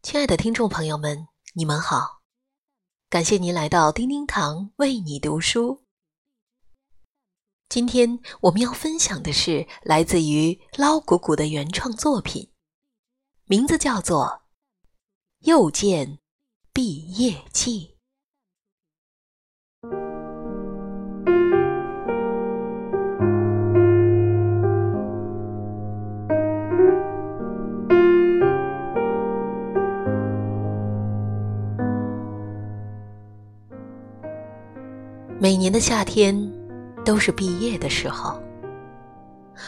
亲爱的听众朋友们，你们好！感谢您来到叮叮堂为你读书。今天我们要分享的是来自于捞鼓鼓的原创作品，名字叫做《又见毕业季》。每年的夏天都是毕业的时候，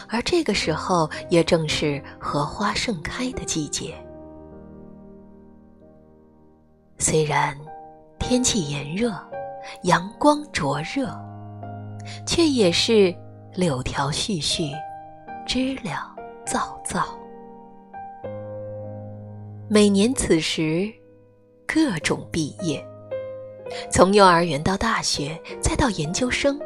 而这个时候也正是荷花盛开的季节。虽然天气炎热，阳光灼热，却也是柳条絮絮，知了噪噪。每年此时，各种毕业。从幼儿园到大学，再到研究生，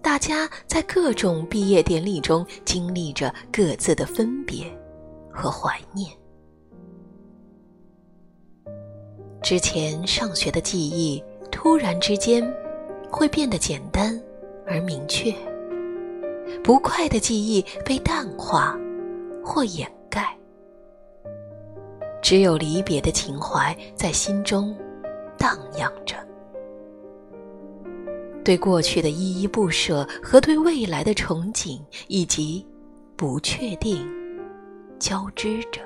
大家在各种毕业典礼中经历着各自的分别和怀念。之前上学的记忆，突然之间会变得简单而明确；不快的记忆被淡化或掩盖，只有离别的情怀在心中。荡漾着，对过去的依依不舍和对未来的憧憬以及不确定交织着。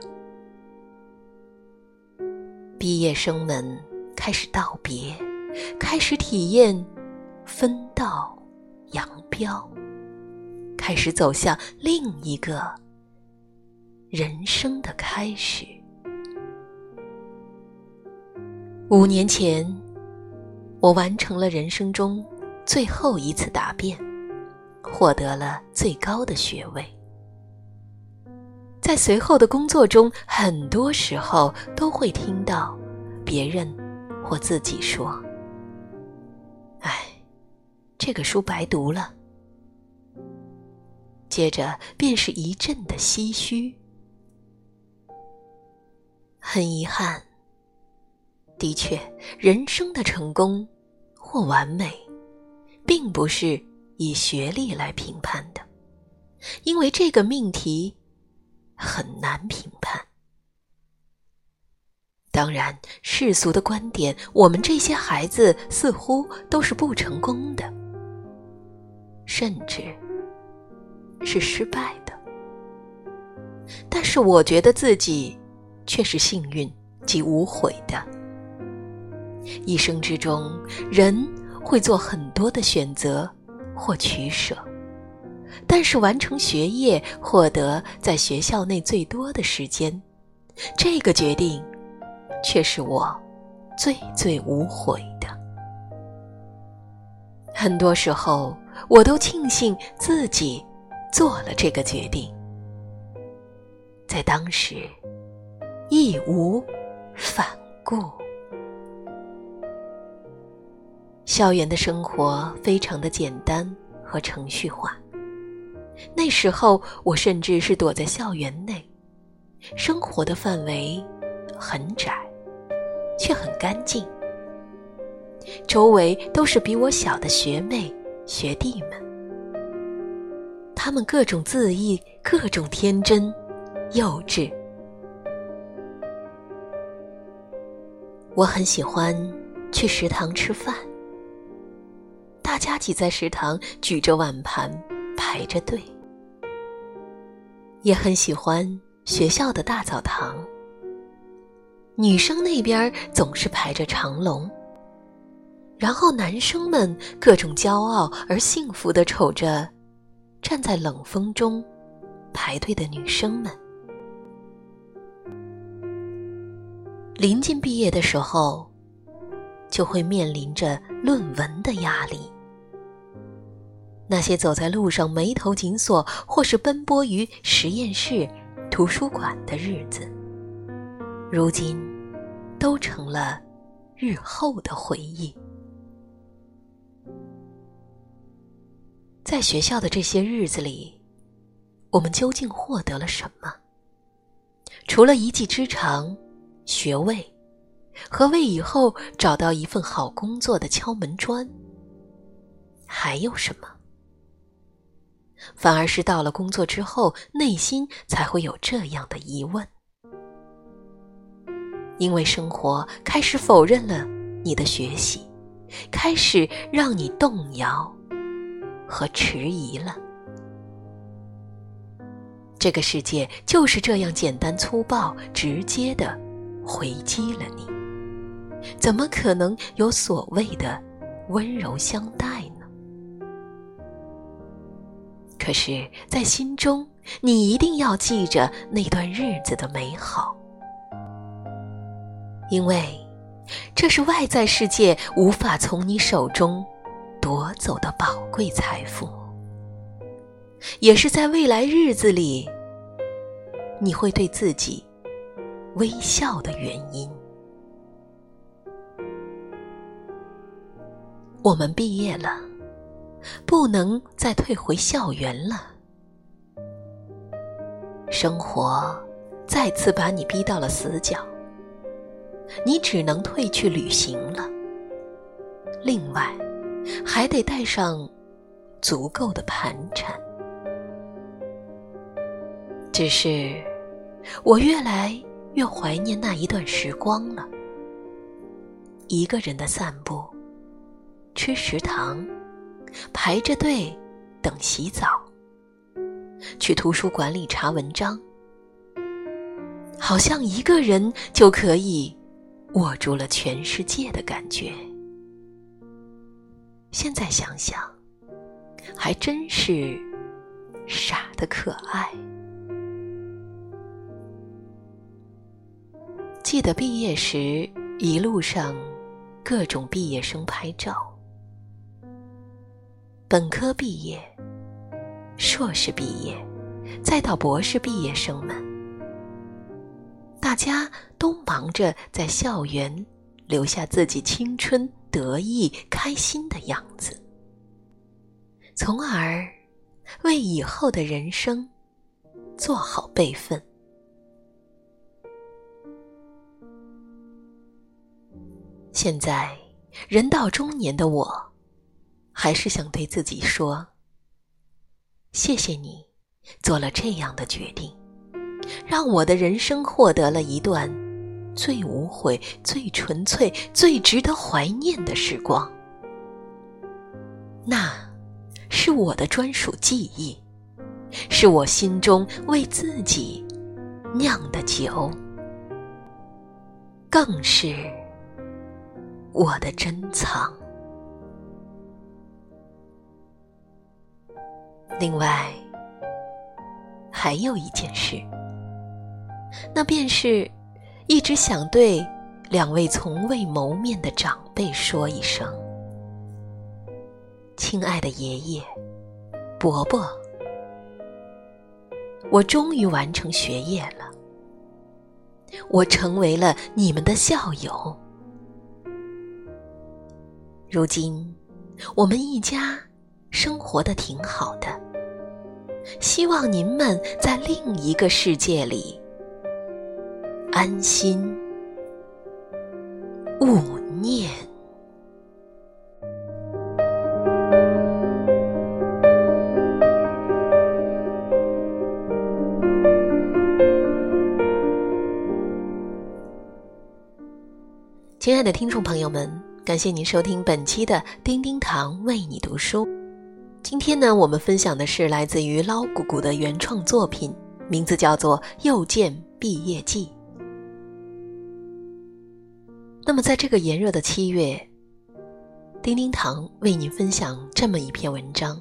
毕业生们开始道别，开始体验分道扬镳，开始走向另一个人生的开始。五年前，我完成了人生中最后一次答辩，获得了最高的学位。在随后的工作中，很多时候都会听到别人或自己说：“哎，这个书白读了。”接着便是一阵的唏嘘，很遗憾。的确，人生的成功或完美，并不是以学历来评判的，因为这个命题很难评判。当然，世俗的观点，我们这些孩子似乎都是不成功的，甚至是失败的。但是，我觉得自己却是幸运及无悔的。一生之中，人会做很多的选择或取舍，但是完成学业、获得在学校内最多的时间，这个决定却是我最最无悔的。很多时候，我都庆幸自己做了这个决定，在当时义无反顾。校园的生活非常的简单和程序化。那时候，我甚至是躲在校园内，生活的范围很窄，却很干净。周围都是比我小的学妹学弟们，他们各种恣意，各种天真、幼稚。我很喜欢去食堂吃饭。大家挤在食堂，举着碗盘排着队。也很喜欢学校的大澡堂。女生那边总是排着长龙，然后男生们各种骄傲而幸福的瞅着站在冷风中排队的女生们。临近毕业的时候，就会面临着论文的压力。那些走在路上眉头紧锁，或是奔波于实验室、图书馆的日子，如今都成了日后的回忆。在学校的这些日子里，我们究竟获得了什么？除了一技之长学位和为以后找到一份好工作的敲门砖。还有什么？反而是到了工作之后，内心才会有这样的疑问，因为生活开始否认了你的学习，开始让你动摇和迟疑了。这个世界就是这样简单粗暴、直接的回击了你，怎么可能有所谓的温柔相待可是，在心中，你一定要记着那段日子的美好，因为这是外在世界无法从你手中夺走的宝贵财富。也是在未来日子里，你会对自己微笑的原因。我们毕业了，不能再退回校园了。生活再次把你逼到了死角，你只能退去旅行了。另外，还得带上足够的盘缠。只是，我越来越怀念那一段时光了。一个人的散步，吃食堂，排着队等洗澡，去图书馆里查文章，好像一个人就可以握住了全世界的感觉。现在想想，还真是傻的可爱。记得毕业时，一路上各种毕业生拍照。本科毕业，硕士毕业，再到博士毕业生们，大家都忙着在校园留下自己青春、得意、开心的样子，从而为以后的人生做好备份。现在，人到中年的我，还是想对自己说：谢谢你，做了这样的决定，让我的人生获得了一段最无悔、最纯粹、最值得怀念的时光。那，是我的专属记忆，是我心中为自己酿的酒，更是。我的珍藏。另外，还有一件事，那便是一直想对两位从未谋面的长辈说一声：“亲爱的爷爷、伯伯，我终于完成学业了，我成为了你们的校友。”如今，我们一家生活的挺好的。希望您们在另一个世界里安心勿念。亲爱的听众朋友们。感谢您收听本期的叮叮堂为你读书。今天呢，我们分享的是来自于捞姑姑的原创作品，名字叫做《又见毕业季》。那么，在这个炎热的七月，叮叮堂为您分享这么一篇文章，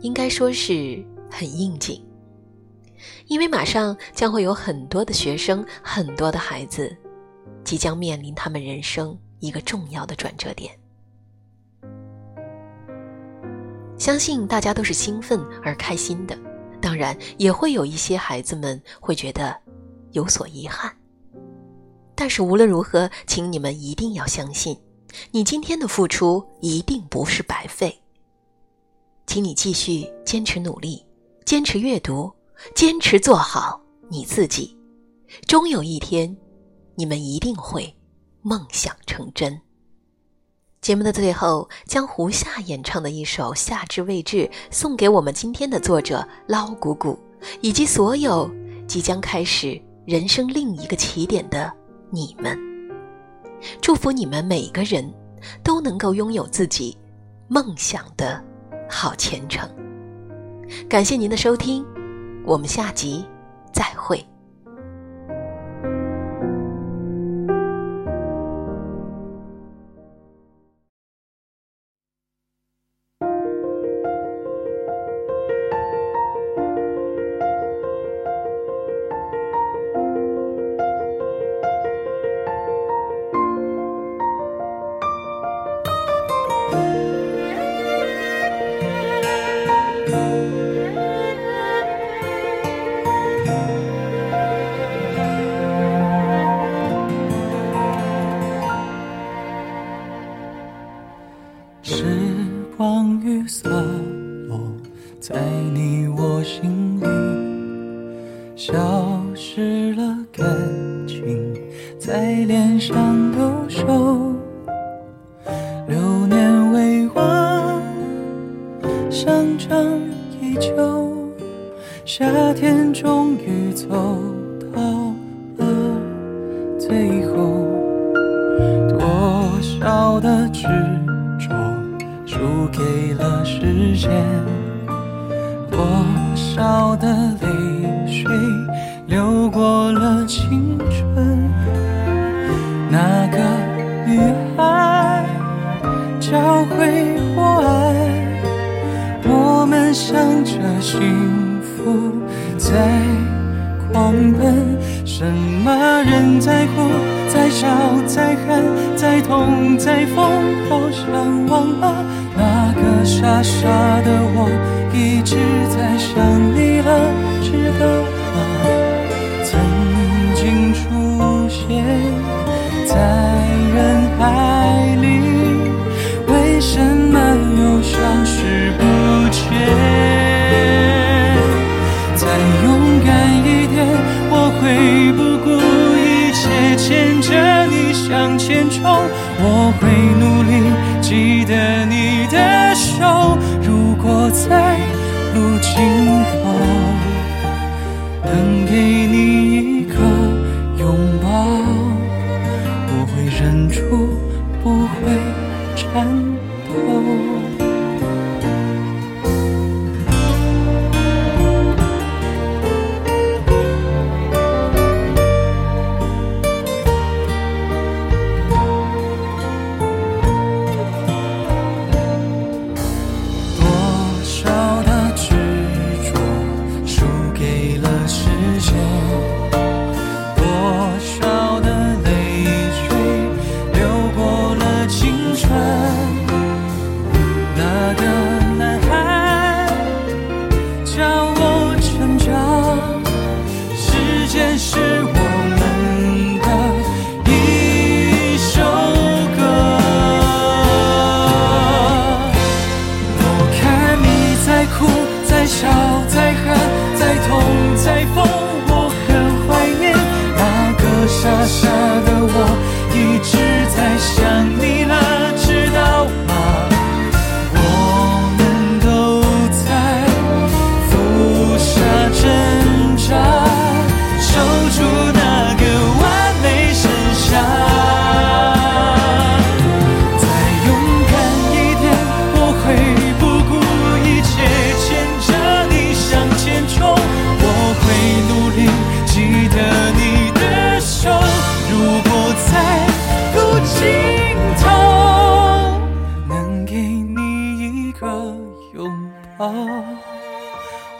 应该说是很应景，因为马上将会有很多的学生，很多的孩子，即将面临他们人生。一个重要的转折点，相信大家都是兴奋而开心的，当然也会有一些孩子们会觉得有所遗憾。但是无论如何，请你们一定要相信，你今天的付出一定不是白费。请你继续坚持努力，坚持阅读，坚持做好你自己，终有一天，你们一定会梦想成真。节目的最后，将胡夏演唱的一首《夏至未至》送给我们今天的作者捞鼓鼓，以及所有即将开始人生另一个起点的你们。祝福你们每个人都能够拥有自己梦想的好前程。感谢您的收听，我们下集再会。终于走到了最后，多少的执着输给了时间，多少的泪水流过幸在狂奔，什么人在哭，在笑，在恨，在痛，在疯，好像忘了那个傻傻的我，一直在想你了，知道吗？曾经出现在人海里，为什么又消失不见？我会努力记得你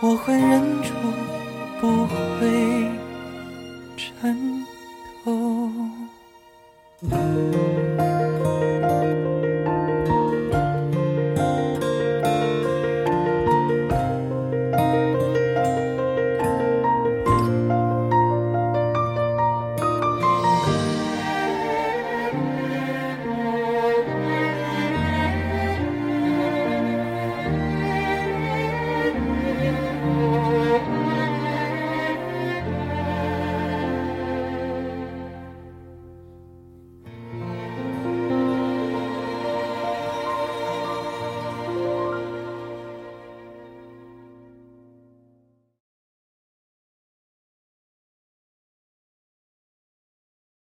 我会忍住，